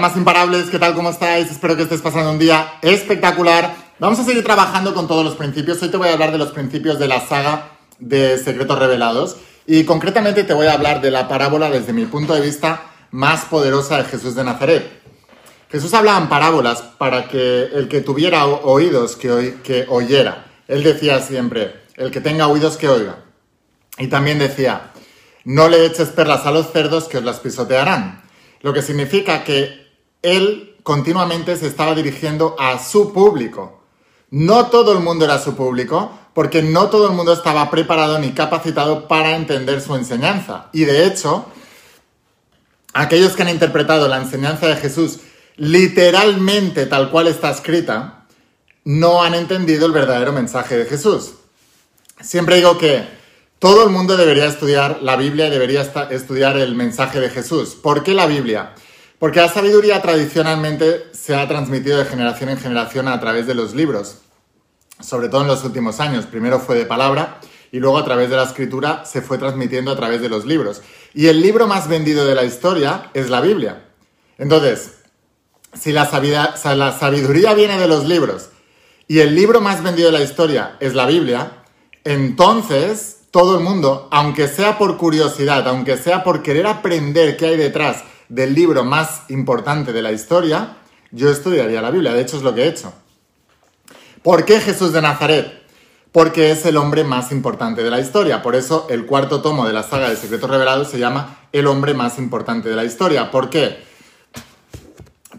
Más imparables, ¿qué tal? ¿Cómo estáis? Espero que estés pasando un día espectacular. Vamos a seguir trabajando con todos los principios. Hoy te voy a hablar de los principios de la saga de Secretos Revelados y concretamente te voy a hablar de la parábola desde mi punto de vista más poderosa de Jesús de Nazaret. Jesús hablaba en parábolas para que el que tuviera oídos que, que oyera. Él decía siempre, el que tenga oídos que oiga. Y también decía, no le eches perlas a los cerdos que os las pisotearán. Lo que significa que él continuamente se estaba dirigiendo a su público. No todo el mundo era su público, porque no todo el mundo estaba preparado ni capacitado para entender su enseñanza. Y de hecho, aquellos que han interpretado la enseñanza de Jesús literalmente tal cual está escrita, no han entendido el verdadero mensaje de Jesús. Siempre digo que todo el mundo debería estudiar la Biblia y debería estudiar el mensaje de Jesús. ¿Por qué la Biblia? Porque la sabiduría tradicionalmente se ha transmitido de generación en generación a través de los libros, sobre todo en los últimos años. Primero fue de palabra y luego a través de la escritura se fue transmitiendo a través de los libros. Y el libro más vendido de la historia es la Biblia. Entonces, si la, sabiduría viene de los libros y el libro más vendido de la historia es la Biblia, entonces todo el mundo, aunque sea por curiosidad, aunque sea por querer aprender qué hay detrás del libro más importante de la historia, yo estudiaría la Biblia. De hecho, es lo que he hecho. ¿Por qué Jesús de Nazaret? Porque es el hombre más importante de la historia. Por eso el cuarto tomo de la saga de Secretos Revelados se llama El hombre más importante de la historia. ¿Por qué?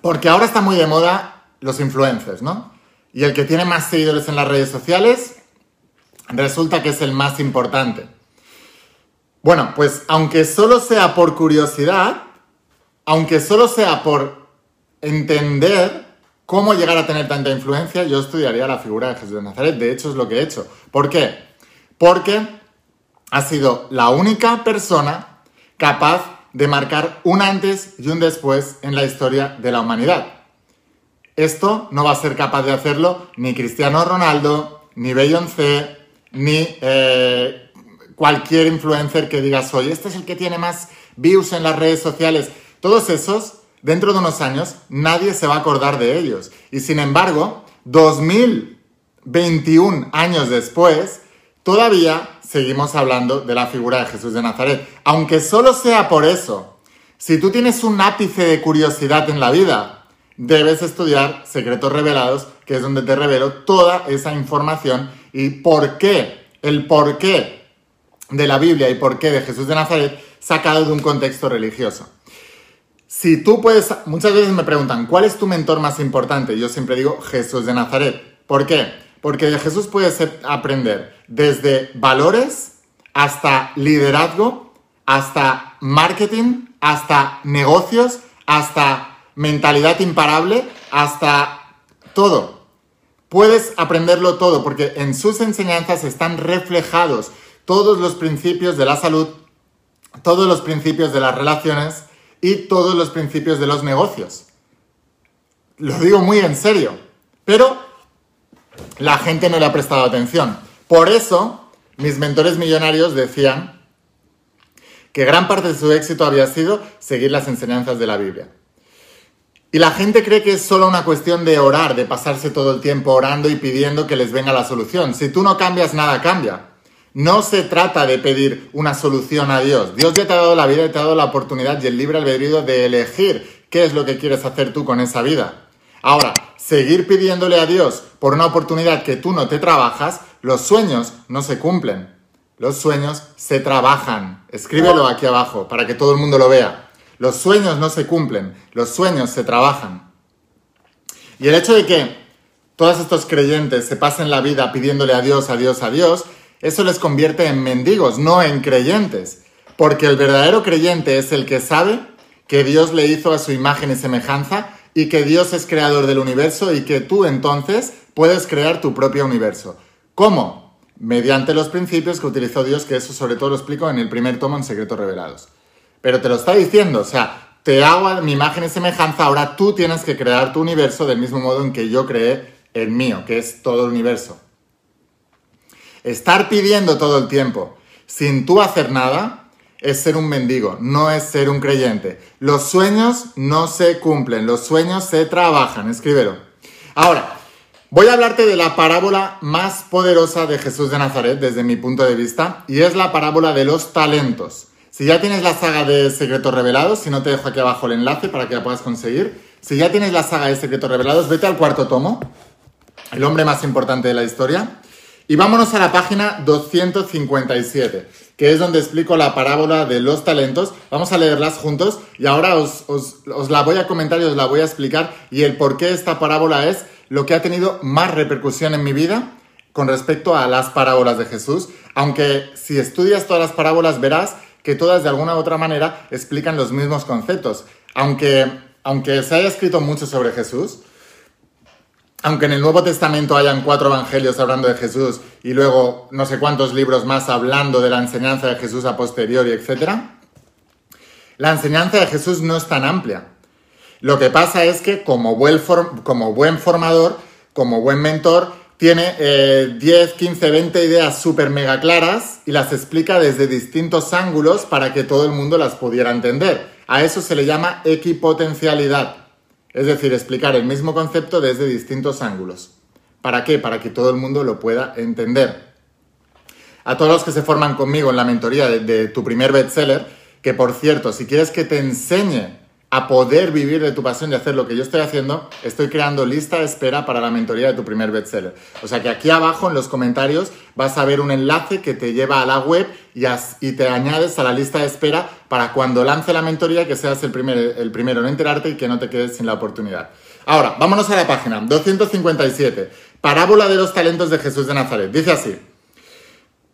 Porque ahora está muy de moda los influencers, ¿no? Y el que tiene más seguidores en las redes sociales resulta que es el más importante. Bueno, pues aunque solo sea por curiosidad, aunque solo sea por entender cómo llegar a tener tanta influencia, yo estudiaría la figura de Jesús de Nazaret. De hecho, es lo que he hecho. ¿Por qué? Porque ha sido la única persona capaz de marcar un antes y un después en la historia de la humanidad. Esto no va a ser capaz de hacerlo ni Cristiano Ronaldo, ni Beyoncé, ni eh, cualquier influencer que digas, oye, este es el que tiene más views en las redes sociales. Todos esos, dentro de unos años, nadie se va a acordar de ellos. Y sin embargo, 2021 años después, todavía seguimos hablando de la figura de Jesús de Nazaret. Aunque solo sea por eso, si tú tienes un ápice de curiosidad en la vida, debes estudiar Secretos Revelados, que es donde te revelo toda esa información y por qué, el por qué de la Biblia y por qué de Jesús de Nazaret sacado de un contexto religioso. Si tú puedes, muchas veces me preguntan, ¿cuál es tu mentor más importante? Yo siempre digo Jesús de Nazaret. ¿Por qué? Porque de Jesús puedes aprender desde valores hasta liderazgo, hasta marketing, hasta negocios, hasta mentalidad imparable, hasta todo. Puedes aprenderlo todo porque en sus enseñanzas están reflejados todos los principios de la salud, todos los principios de las relaciones y todos los principios de los negocios. Lo digo muy en serio, pero la gente no le ha prestado atención. Por eso, mis mentores millonarios decían que gran parte de su éxito había sido seguir las enseñanzas de la Biblia. Y la gente cree que es solo una cuestión de orar, de pasarse todo el tiempo orando y pidiendo que les venga la solución. Si tú no cambias, nada cambia. No se trata de pedir una solución a Dios. Dios ya te ha dado la vida y te ha dado la oportunidad y el libre albedrío de elegir qué es lo que quieres hacer tú con esa vida. Ahora, seguir pidiéndole a Dios por una oportunidad que tú no te trabajas, los sueños no se cumplen. Los sueños se trabajan. Escríbelo aquí abajo para que todo el mundo lo vea. Los sueños no se cumplen, los sueños se trabajan. Y el hecho de que todos estos creyentes se pasen la vida pidiéndole a Dios, a Dios, a Dios, eso les convierte en mendigos, no en creyentes. Porque el verdadero creyente es el que sabe que Dios le hizo a su imagen y semejanza y que Dios es creador del universo y que tú entonces puedes crear tu propio universo. ¿Cómo? Mediante los principios que utilizó Dios, que eso sobre todo lo explico en el primer tomo en Secretos Revelados. Pero te lo está diciendo, o sea, te hago mi imagen y semejanza, ahora tú tienes que crear tu universo del mismo modo en que yo creé el mío, que es todo el universo. Estar pidiendo todo el tiempo sin tú hacer nada es ser un mendigo, no es ser un creyente. Los sueños no se cumplen, los sueños se trabajan, escríbelo. Ahora, voy a hablarte de la parábola más poderosa de Jesús de Nazaret desde mi punto de vista y es la parábola de los talentos. Si ya tienes la saga de Secretos Revelados, si no te dejo aquí abajo el enlace para que la puedas conseguir, si ya tienes la saga de Secretos Revelados, vete al cuarto tomo, el hombre más importante de la historia, y vámonos a la página 257, que es donde explico la parábola de los talentos. Vamos a leerlas juntos y ahora os, la voy a comentar y os la voy a explicar y el por qué esta parábola es lo que ha tenido más repercusión en mi vida con respecto a las parábolas de Jesús. Aunque si estudias todas las parábolas verás que todas de alguna u otra manera explican los mismos conceptos. Aunque, aunque se haya escrito mucho sobre Jesús, aunque en el Nuevo Testamento hayan cuatro evangelios hablando de Jesús y luego no sé cuántos libros más hablando de la enseñanza de Jesús a posteriori, etc., la enseñanza de Jesús no es tan amplia. Lo que pasa es que como buen, como buen formador, como buen mentor, tiene 10, 15, 20 ideas súper mega claras y las explica desde distintos ángulos para que todo el mundo las pudiera entender. A eso se le llama equipotencialidad. Es decir, explicar el mismo concepto desde distintos ángulos. ¿Para qué? Para que todo el mundo lo pueda entender. A todos los que se forman conmigo en la mentoría de, tu primer bestseller, que por cierto, si quieres que te enseñe a poder vivir de tu pasión y hacer lo que yo estoy haciendo, estoy creando lista de espera para la mentoría de tu primer bestseller. O sea que aquí abajo en los comentarios vas a ver un enlace que te lleva a la web y, te añades a la lista de espera para cuando lance la mentoría que seas el, el primero en enterarte y que no te quedes sin la oportunidad. Ahora, vámonos a la página 257. Parábola de los talentos de Jesús de Nazaret. Dice así.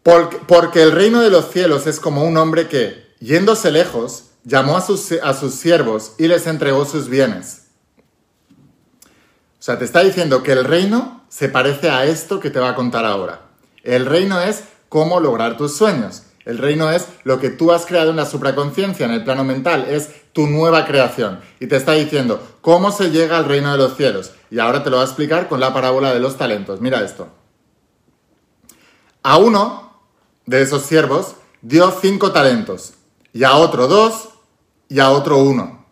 Porque el reino de los cielos es como un hombre que, yéndose lejos, llamó a sus, a sus siervos y les entregó sus bienes. O sea, te está diciendo que el reino se parece a esto que te va a contar ahora. El reino es cómo lograr tus sueños. El reino es lo que tú has creado en la supraconciencia, en el plano mental, es tu nueva creación. Y te está diciendo cómo se llega al reino de los cielos. Y ahora te lo voy a explicar con la parábola de los talentos. Mira esto. A uno de esos siervos dio cinco talentos, y a otro dos, y a otro uno.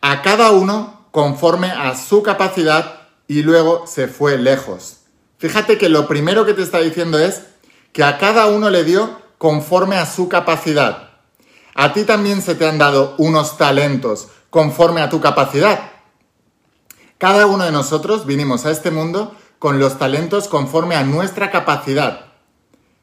A cada uno conforme a su capacidad y luego se fue lejos. Fíjate que lo primero que te está diciendo es que a cada uno le dio conforme a su capacidad. A ti también se te han dado unos talentos conforme a tu capacidad. Cada uno de nosotros vinimos a este mundo con los talentos conforme a nuestra capacidad.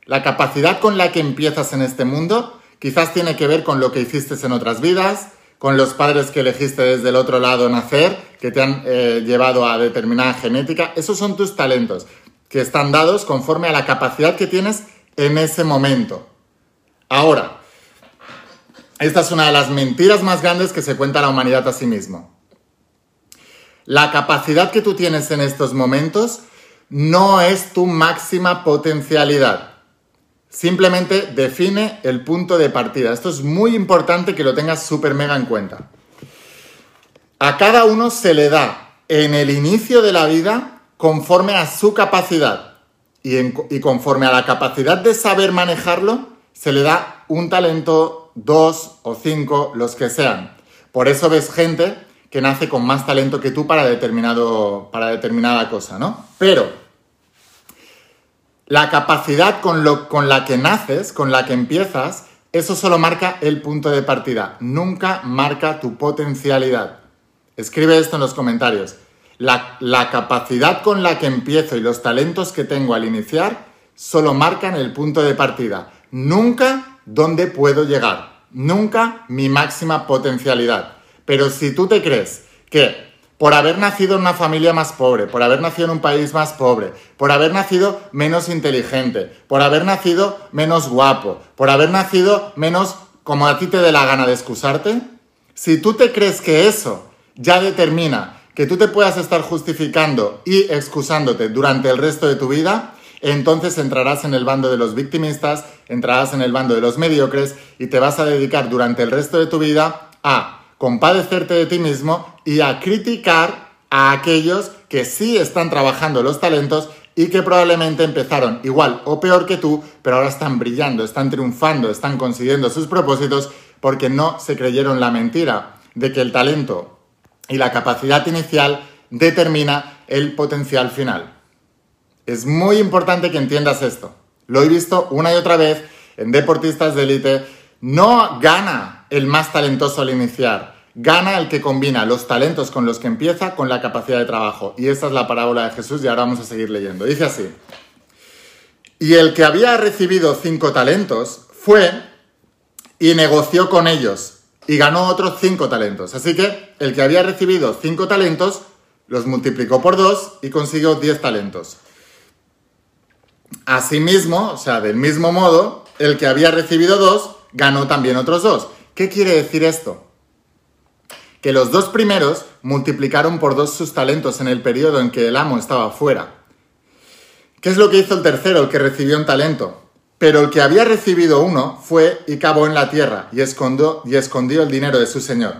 La capacidad con la que empiezas en este mundo quizás tiene que ver con lo que hiciste en otras vidas, con los padres que elegiste desde el otro lado nacer, que te han eh, llevado a determinada genética. Esos son tus talentos, que están dados conforme a la capacidad que tienes en ese momento. Ahora, esta es una de las mentiras más grandes que se cuenta la humanidad a sí mismo. La capacidad que tú tienes en estos momentos no es tu máxima potencialidad. Simplemente define el punto de partida. Esto es muy importante que lo tengas súper mega en cuenta. A cada uno se le da en el inicio de la vida conforme a su capacidad y, y conforme a la capacidad de saber manejarlo, se le da un talento, dos o cinco, los que sean. Por eso ves gente que nace con más talento que tú para, determinado, para determinada cosa, ¿no? Pero la capacidad con, la que naces, con la que empiezas, eso solo marca el punto de partida, nunca marca tu potencialidad. Escribe esto en los comentarios. La, la, capacidad con la que empiezo y los talentos que tengo al iniciar solo marcan el punto de partida, nunca dónde puedo llegar, nunca mi máxima potencialidad. Pero si tú te crees que por haber nacido en una familia más pobre, por haber nacido en un país más pobre, por haber nacido menos inteligente, por haber nacido menos guapo, por haber nacido menos como a ti te dé la gana de excusarte, si tú te crees que eso ya determina que tú te puedas estar justificando y excusándote durante el resto de tu vida, entonces entrarás en el bando de los victimistas, entrarás en el bando de los mediocres y te vas a dedicar durante el resto de tu vida a compadecerte de ti mismo y a criticar a aquellos que sí están trabajando los talentos y que probablemente empezaron igual o peor que tú, pero ahora están brillando, están triunfando, están consiguiendo sus propósitos porque no se creyeron la mentira de que el talento y la capacidad inicial determina el potencial final. Es muy importante que entiendas esto. Lo he visto una y otra vez en deportistas de élite. No gana el más talentoso al iniciar, gana el que combina los talentos con los que empieza con la capacidad de trabajo. Y esa es la parábola de Jesús y ahora vamos a seguir leyendo. Dice así. Y el que había recibido cinco talentos fue y negoció con ellos y ganó otros cinco talentos. Así que el que había recibido cinco talentos los multiplicó por dos y consiguió diez talentos. Asimismo, o sea, del mismo modo, el que había recibido dos ganó también otros dos. ¿Qué quiere decir esto? Que los dos primeros multiplicaron por dos sus talentos en el periodo en que el amo estaba fuera. ¿Qué es lo que hizo el tercero, el que recibió un talento? Pero el que había recibido uno fue y cavó en la tierra y escondió, y escondió el dinero de su señor.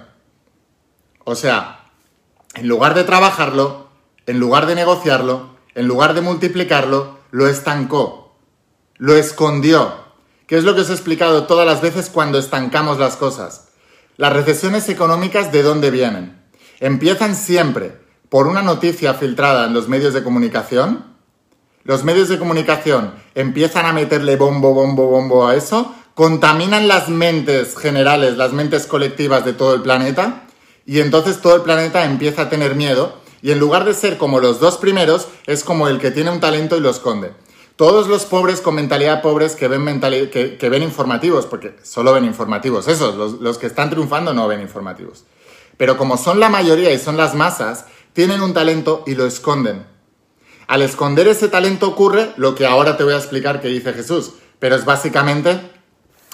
O sea, en lugar de trabajarlo, en lugar de negociarlo, en lugar de multiplicarlo, lo estancó, lo escondió, que es lo que os he explicado todas las veces cuando estancamos las cosas. Las recesiones económicas, ¿de dónde vienen? Empiezan siempre por una noticia filtrada en los medios de comunicación. Los medios de comunicación empiezan a meterle bombo, bombo, bombo a eso, contaminan las mentes generales, las mentes colectivas de todo el planeta, y entonces todo el planeta empieza a tener miedo y en lugar de ser como los dos primeros, es como el que tiene un talento y lo esconde. Todos los pobres con mentalidad pobres que ven, que, ven informativos, porque solo ven informativos, esos, los, los que están triunfando no ven informativos. Pero como son la mayoría y son las masas, tienen un talento y lo esconden. Al esconder ese talento ocurre lo que ahora te voy a explicar que dice Jesús, pero es básicamente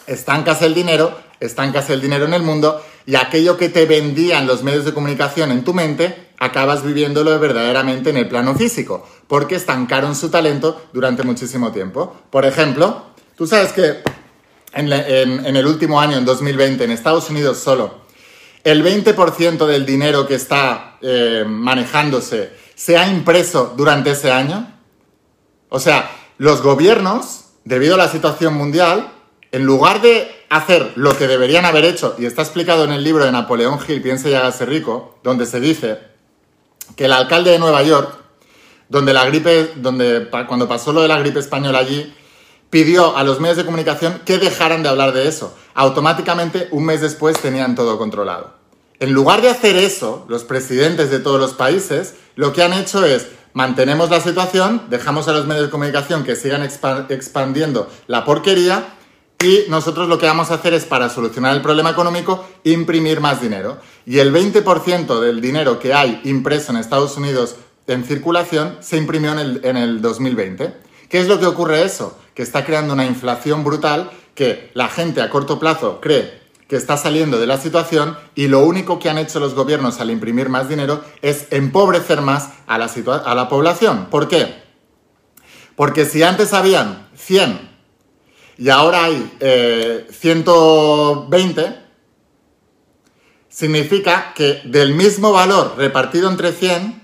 estancas el dinero, estancas el dinero en el mundo y aquello que te vendían los medios de comunicación en tu mente, acabas viviéndolo verdaderamente en el plano físico, porque estancaron su talento durante muchísimo tiempo. Por ejemplo, tú sabes que en, el último año, en 2020, en Estados Unidos solo, el 20% del dinero que está eh, manejándose se ha impreso durante ese año. O sea, los gobiernos, debido a la situación mundial, en lugar de hacer lo que deberían haber hecho, y está explicado en el libro de Napoleón Hill, Piense y hágase rico, donde se dice que el alcalde de Nueva York, donde la gripe, donde cuando pasó lo de la gripe española allí, pidió a los medios de comunicación que dejaran de hablar de eso. Automáticamente, un mes después, tenían todo controlado. En lugar de hacer eso, los presidentes de todos los países lo que han hecho es mantenemos la situación, dejamos a los medios de comunicación que sigan expandiendo la porquería y nosotros lo que vamos a hacer es, para solucionar el problema económico, imprimir más dinero. Y el 20% del dinero que hay impreso en Estados Unidos en circulación se imprimió en el, en el 2020. ¿Qué es lo que ocurre eso? Que está creando una inflación brutal que la gente a corto plazo cree que está saliendo de la situación y lo único que han hecho los gobiernos al imprimir más dinero es empobrecer más a la, a la población. ¿Por qué? Porque si antes habían 100 y ahora hay 120, eh, significa que del mismo valor repartido entre 100,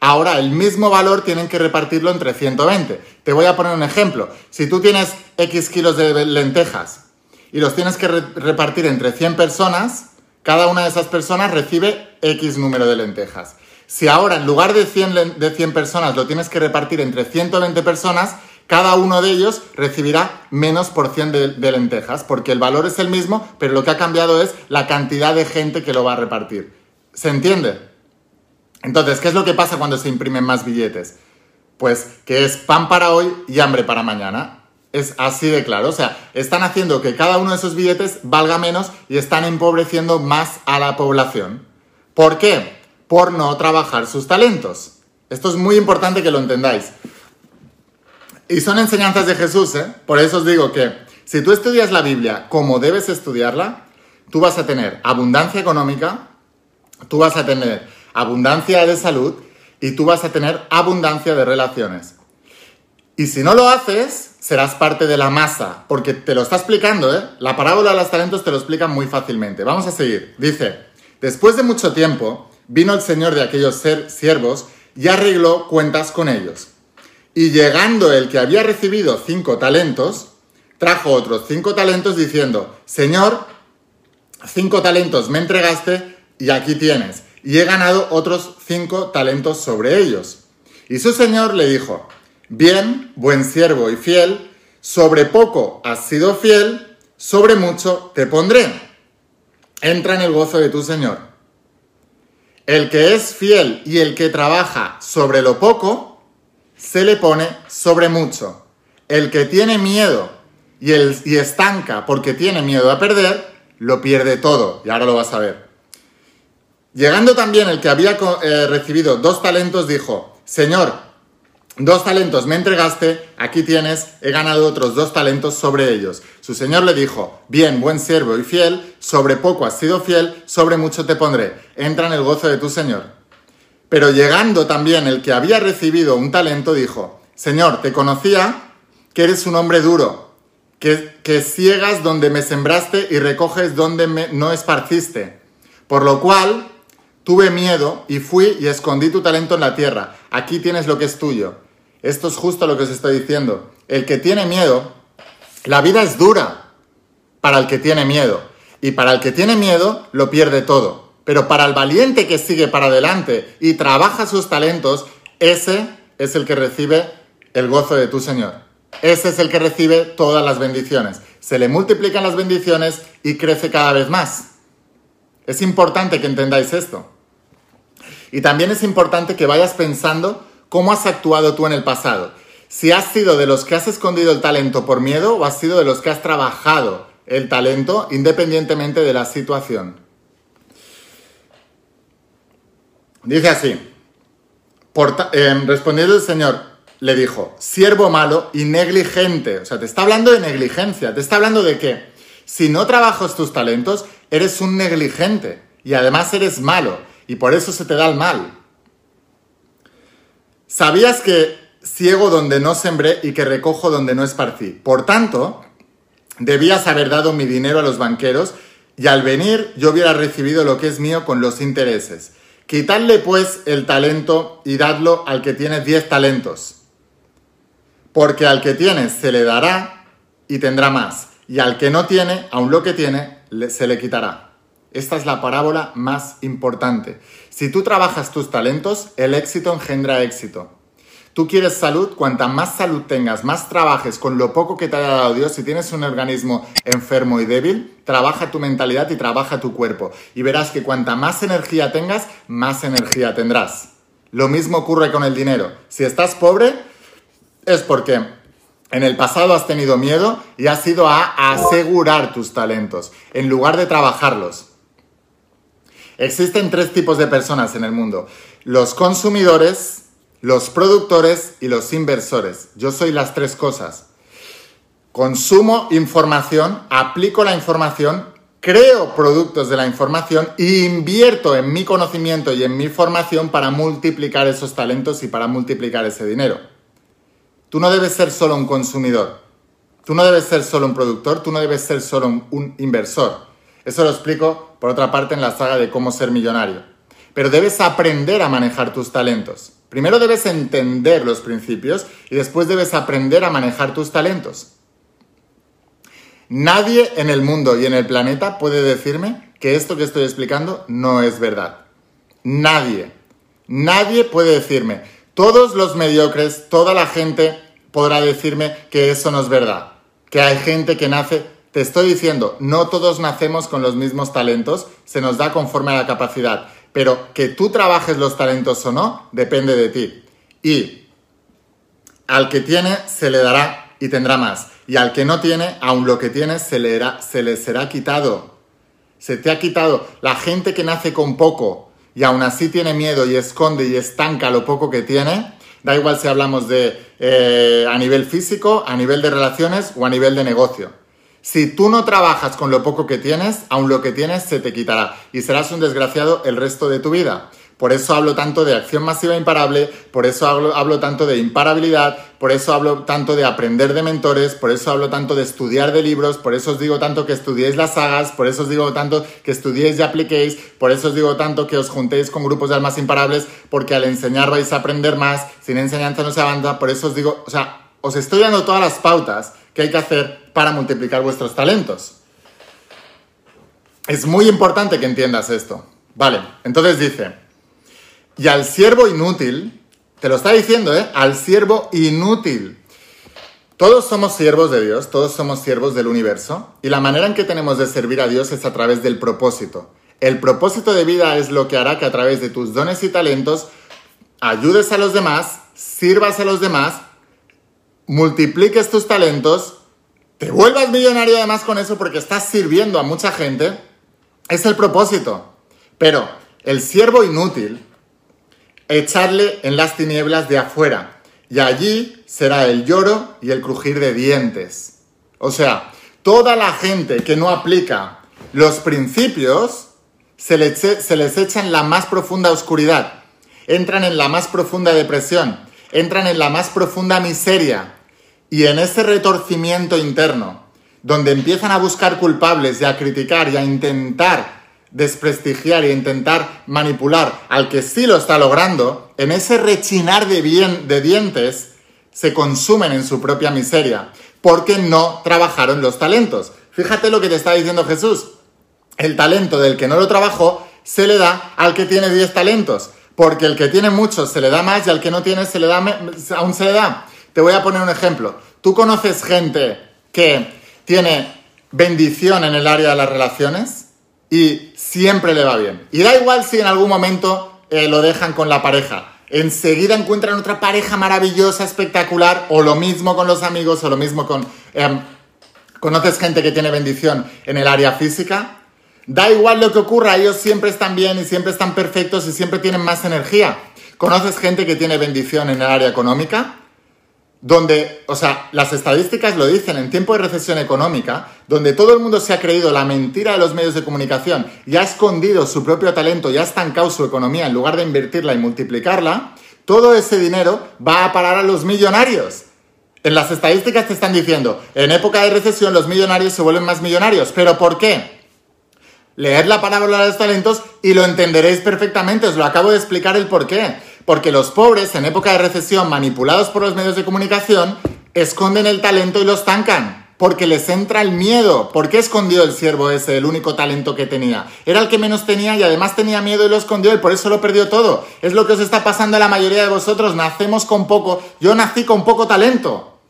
ahora el mismo valor tienen que repartirlo entre 120. Te voy a poner un ejemplo. Si tú tienes X kilos de lentejas y los tienes que repartir entre 100 personas, cada una de esas personas recibe X número de lentejas. Si ahora en lugar de 100, de 100 personas lo tienes que repartir entre 120 personas, cada uno de ellos recibirá menos porción de, lentejas, porque el valor es el mismo, pero lo que ha cambiado es la cantidad de gente que lo va a repartir. ¿Se entiende? Entonces, ¿qué es lo que pasa cuando se imprimen más billetes? Pues que es pan para hoy y hambre para mañana. Es así de claro. O sea, están haciendo que cada uno de esos billetes valga menos y están empobreciendo más a la población. ¿Por qué? Por no trabajar sus talentos. Esto es muy importante que lo entendáis. Y son enseñanzas de Jesús, ¿eh? Por eso os digo que si tú estudias la Biblia como debes estudiarla, tú vas a tener abundancia económica, tú vas a tener abundancia de salud y tú vas a tener abundancia de relaciones. Y si no lo haces, serás parte de la masa, porque te lo está explicando, ¿eh? La parábola de los talentos te lo explica muy fácilmente. Vamos a seguir. Dice, después de mucho tiempo, vino el señor de aquellos siervos y arregló cuentas con ellos. Y llegando el que había recibido cinco talentos, trajo otros cinco talentos diciendo, Señor, cinco talentos me entregaste y aquí tienes. Y he ganado otros cinco talentos sobre ellos. Y su señor le dijo, bien, buen siervo y fiel, sobre poco has sido fiel, sobre mucho te pondré. Entra en el gozo de tu señor. El que es fiel y el que trabaja sobre lo poco, se le pone sobre mucho. El que tiene miedo y, el, y estanca porque tiene miedo a perder, lo pierde todo. Y ahora lo vas a ver. Llegando también el que había eh, recibido dos talentos, dijo, Señor, dos talentos me entregaste, aquí tienes, he ganado otros dos talentos sobre ellos. Su señor le dijo, bien, buen siervo y fiel, sobre poco has sido fiel, sobre mucho te pondré, entra en el gozo de tu señor. Pero llegando también el que había recibido un talento, dijo, Señor, te conocía que eres un hombre duro que, ciegas donde me sembraste y recoges donde me, no esparciste. Por lo cual tuve miedo y fui y escondí tu talento en la tierra. Aquí tienes lo que es tuyo. Esto es justo lo que os estoy diciendo. El que tiene miedo, la vida es dura para el que tiene miedo. Y para el que tiene miedo, lo pierde todo. Pero para el valiente que sigue para adelante y trabaja sus talentos, ese es el que recibe el gozo de tu Señor. Ese es el que recibe todas las bendiciones. Se le multiplican las bendiciones y crece cada vez más. Es importante que entendáis esto. Y también es importante que vayas pensando cómo has actuado tú en el pasado. Si has sido de los que has escondido el talento por miedo o has sido de los que has trabajado el talento independientemente de la situación. Dice así, eh, respondiendo el Señor, le dijo, siervo malo y negligente. O sea, te está hablando de negligencia, te está hablando de que si no trabajas tus talentos, eres un negligente y además eres malo y por eso se te da el mal. ¿Sabías que ciego donde no sembré y que recojo donde no esparcí? Por tanto, debías haber dado mi dinero a los banqueros y al venir yo hubiera recibido lo que es mío con los intereses. Quitadle pues el talento y dadlo al que tiene diez talentos porque al que tiene se le dará y tendrá más, y al que no tiene, aun lo que tiene, se le quitará. Esta es la parábola más importante. Si tú trabajas tus talentos, el éxito engendra éxito. Tú quieres salud, cuanta más salud tengas, más trabajes con lo poco que te haya dado Dios, si tienes un organismo enfermo y débil, trabaja tu mentalidad y trabaja tu cuerpo. Y verás que cuanta más energía tengas, más energía tendrás. Lo mismo ocurre con el dinero. Si estás pobre, es porque en el pasado has tenido miedo y has ido a asegurar tus talentos en lugar de trabajarlos. Existen tres tipos de personas en el mundo. Los consumidores, los productores y los inversores. Yo soy las tres cosas. Consumo información, aplico la información, creo productos de la información e invierto en mi conocimiento y en mi formación para multiplicar esos talentos y para multiplicar ese dinero. Tú no debes ser solo un consumidor. Tú no debes ser solo un productor, tú no debes ser solo un, inversor. Eso lo explico, por otra parte, en la saga de cómo ser millonario. Pero debes aprender a manejar tus talentos. Primero debes entender los principios y después debes aprender a manejar tus talentos. Nadie en el mundo y en el planeta puede decirme que esto que estoy explicando no es verdad. Nadie. Nadie puede decirme, todos los mediocres, toda la gente podrá decirme que eso no es verdad, que hay gente que nace... Te estoy diciendo, no todos nacemos con los mismos talentos, se nos da conforme a la capacidad, pero que tú trabajes los talentos o no, depende de ti. Y al que tiene, se le dará y tendrá más. Y al que no tiene, aun lo que tiene, se le, se le será quitado. Se te ha quitado. La gente que nace con poco, y aún así tiene miedo y esconde y estanca lo poco que tiene, da igual si hablamos de eh, a nivel físico, a nivel de relaciones o a nivel de negocio. Si tú no trabajas con lo poco que tienes, aún lo que tienes se te quitará y serás un desgraciado el resto de tu vida. Por eso hablo tanto de acción masiva imparable, por eso hablo, hablo, tanto de imparabilidad, por eso hablo tanto de aprender de mentores, por eso hablo tanto de estudiar de libros, por eso os digo tanto que estudiéis las sagas, por eso os digo tanto que estudiéis y apliquéis, por eso os digo tanto que os juntéis con grupos de almas imparables, porque al enseñar vais a aprender más, sin enseñanza no se avanza, por eso os digo, o sea, os estoy dando todas las pautas que hay que hacer para multiplicar vuestros talentos. Es muy importante que entiendas esto. Vale, entonces dice, y al siervo inútil, te lo está diciendo, ¿eh? Al siervo inútil. Todos somos siervos de Dios, todos somos siervos del universo, y la manera en que tenemos de servir a Dios es a través del propósito. El propósito de vida es lo que hará que a través de tus dones y talentos ayudes a los demás, sirvas a los demás, multipliques tus talentos, te vuelvas millonario además con eso porque estás sirviendo a mucha gente. Es el propósito. Pero el siervo inútil echarle en las tinieblas de afuera, y allí será el lloro y el crujir de dientes. O sea, toda la gente que no aplica los principios, se, les echa en la más profunda oscuridad, entran en la más profunda depresión, entran en la más profunda miseria, y en ese retorcimiento interno, donde empiezan a buscar culpables y a criticar y a intentar desprestigiar e intentar manipular al que sí lo está logrando, en ese rechinar de, bien, de dientes, se consumen en su propia miseria, porque no trabajaron los talentos. Fíjate lo que te está diciendo Jesús. El talento del que no lo trabajó se le da al que tiene 10 talentos, porque el que tiene muchos se le da más y al que no tiene se le da aún se le da. Te voy a poner un ejemplo. ¿Tú conoces gente que tiene bendición en el área de las relaciones? y siempre le va bien. Y da igual si en algún momento eh, lo dejan con la pareja. Enseguida encuentran otra pareja maravillosa, espectacular, o lo mismo con los amigos, o lo mismo con... Em, ¿Conoces gente que tiene bendición en el área física? Da igual lo que ocurra, ellos siempre están bien y siempre están perfectos y siempre tienen más energía. ¿Conoces gente que tiene bendición en el área económica? Donde, o sea, las estadísticas lo dicen, en tiempo de recesión económica, donde todo el mundo se ha creído la mentira de los medios de comunicación y ha escondido su propio talento y ha estancado su economía en lugar de invertirla y multiplicarla, todo ese dinero va a parar a los millonarios. En las estadísticas te están diciendo, en época de recesión los millonarios se vuelven más millonarios. ¿Pero por qué? Leed la palabra de los talentos y lo entenderéis perfectamente. Os lo acabo de explicar el por qué. Porque los pobres, en época de recesión, manipulados por los medios de comunicación, esconden el talento y lo estancan. Porque les entra el miedo. ¿Por qué escondió el siervo ese, el único talento que tenía? Era el que menos tenía y además tenía miedo y lo escondió y por eso lo perdió todo. Es lo que os está pasando a la mayoría de vosotros. Nacemos con poco. Yo nací con poco talento.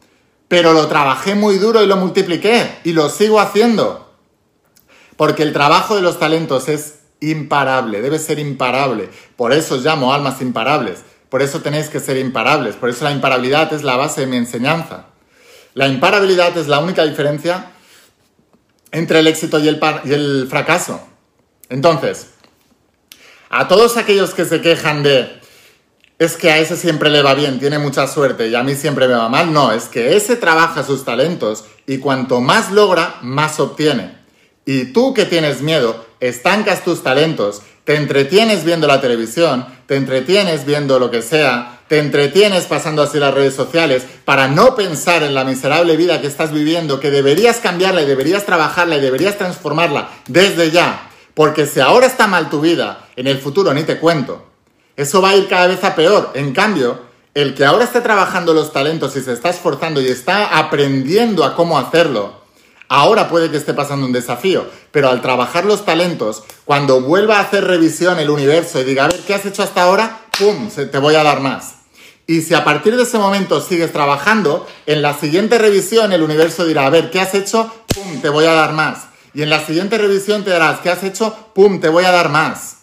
Pero lo trabajé muy duro y lo multipliqué. Y lo sigo haciendo. Porque el trabajo de los talentos es imparable, debe ser imparable. Por eso llamo almas imparables. Por eso tenéis que ser imparables. Por eso la imparabilidad es la base de mi enseñanza. La imparabilidad es la única diferencia entre el éxito y el, y el fracaso. Entonces, a todos aquellos que se quejan de es que a ese siempre le va bien, tiene mucha suerte y a mí siempre me va mal, no, es que ese trabaja sus talentos y cuanto más logra, más obtiene. Y tú que tienes miedo, estancas tus talentos, te entretienes viendo la televisión, te entretienes viendo lo que sea, te entretienes pasando así las redes sociales para no pensar en la miserable vida que estás viviendo, que deberías cambiarla y deberías trabajarla y deberías transformarla desde ya. Porque si ahora está mal tu vida, en el futuro ni te cuento. Eso va a ir cada vez a peor. En cambio, el que ahora esté trabajando los talentos y se está esforzando y está aprendiendo a cómo hacerlo, Ahora puede que esté pasando un desafío, pero al trabajar los talentos, cuando vuelva a hacer revisión el universo y diga, a ver, ¿qué has hecho hasta ahora? ¡Pum! Te voy a dar más. Y si a partir de ese momento sigues trabajando, en la siguiente revisión el universo dirá, a ver, ¿qué has hecho? ¡Pum! Te voy a dar más. Y en la siguiente revisión te darás, ¿qué has hecho? ¡Pum! Te voy a dar más.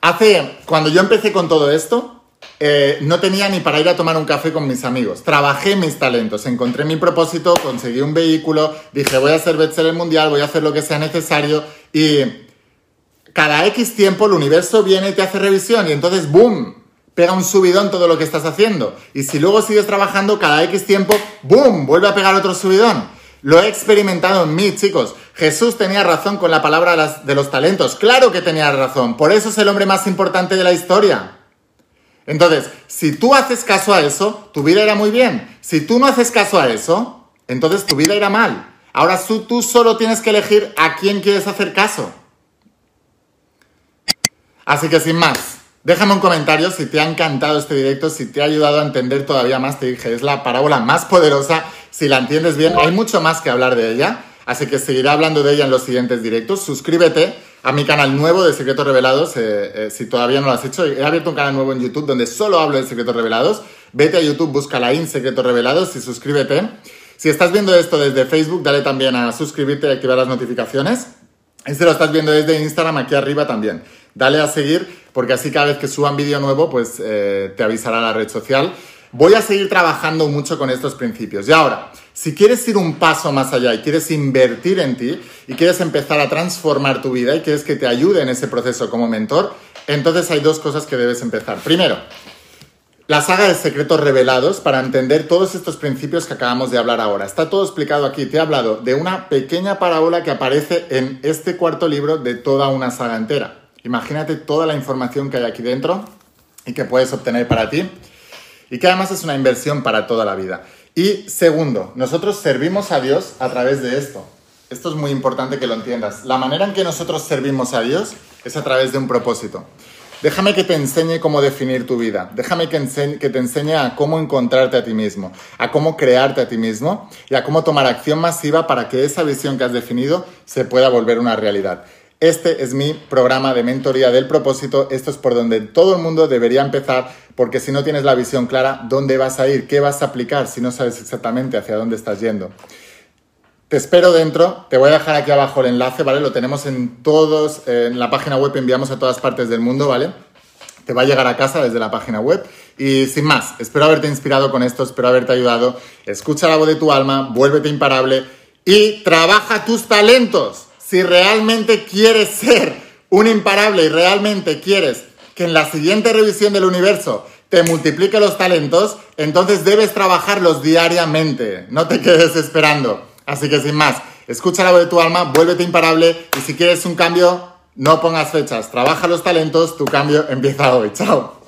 Hace, cuando yo empecé con todo esto, eh, no tenía ni para ir a tomar un café con mis amigos. Trabajé mis talentos, encontré mi propósito, conseguí un vehículo, dije voy a ser bestseller mundial, voy a hacer lo que sea necesario y cada X tiempo el universo viene y te hace revisión y entonces ¡boom! Pega un subidón todo lo que estás haciendo. Y si luego sigues trabajando, cada X tiempo, ¡boom! Vuelve a pegar otro subidón. Lo he experimentado en mí, chicos. Jesús tenía razón con la palabra de los talentos. Claro que tenía razón. Por eso es el hombre más importante de la historia. Entonces, si tú haces caso a eso, tu vida irá muy bien. Si tú no haces caso a eso, entonces tu vida irá mal. Ahora tú solo tienes que elegir a quién quieres hacer caso. Así que sin más, déjame un comentario si te ha encantado este directo, si te ha ayudado a entender todavía más. Te dije, es la parábola más poderosa. Si la entiendes bien, hay mucho más que hablar de ella. Así que seguiré hablando de ella en los siguientes directos. Suscríbete a mi canal nuevo de Secretos Revelados, eh, eh, si todavía no lo has hecho. He abierto un canal nuevo en YouTube donde solo hablo de Secretos Revelados. Vete a YouTube, busca la IN Secretos Revelados y suscríbete. Si estás viendo esto desde Facebook, dale también a suscribirte y activar las notificaciones. Y si lo estás viendo desde Instagram, aquí arriba también. Dale a seguir, porque así cada vez que suban vídeo nuevo, pues eh, te avisará la red social. Voy a seguir trabajando mucho con estos principios. Y ahora, si quieres ir un paso más allá y quieres invertir en ti y quieres empezar a transformar tu vida y quieres que te ayude en ese proceso como mentor, entonces hay dos cosas que debes empezar. Primero, la saga de secretos revelados para entender todos estos principios que acabamos de hablar ahora. Está todo explicado aquí. Te he hablado de una pequeña parábola que aparece en este cuarto libro de toda una saga entera. Imagínate toda la información que hay aquí dentro y que puedes obtener para ti y que además es una inversión para toda la vida. Y segundo, nosotros servimos a Dios a través de esto. Esto es muy importante que lo entiendas. La manera en que nosotros servimos a Dios es a través de un propósito. Déjame que te enseñe cómo definir tu vida. Déjame que, te enseñe a cómo encontrarte a ti mismo, a cómo crearte a ti mismo y a cómo tomar acción masiva para que esa visión que has definido se pueda volver una realidad. Este es mi programa de mentoría del propósito. Esto es por donde todo el mundo debería empezar, porque si no tienes la visión clara, ¿dónde vas a ir? ¿Qué vas a aplicar si no sabes exactamente hacia dónde estás yendo? Te espero dentro, te voy a dejar aquí abajo el enlace, ¿vale? Lo tenemos en todos, en la página web enviamos a todas partes del mundo, ¿vale? Te va a llegar a casa desde la página web. Y sin más, espero haberte inspirado con esto, espero haberte ayudado. Escucha la voz de tu alma, vuélvete imparable y trabaja tus talentos si realmente quieres ser un imparable y realmente quieres que en la siguiente revisión del universo te multiplique los talentos, entonces debes trabajarlos diariamente. No te quedes esperando. Así que sin más, escucha la voz de tu alma, vuélvete imparable y si quieres un cambio, no pongas fechas. Trabaja los talentos, tu cambio empieza hoy. Chao.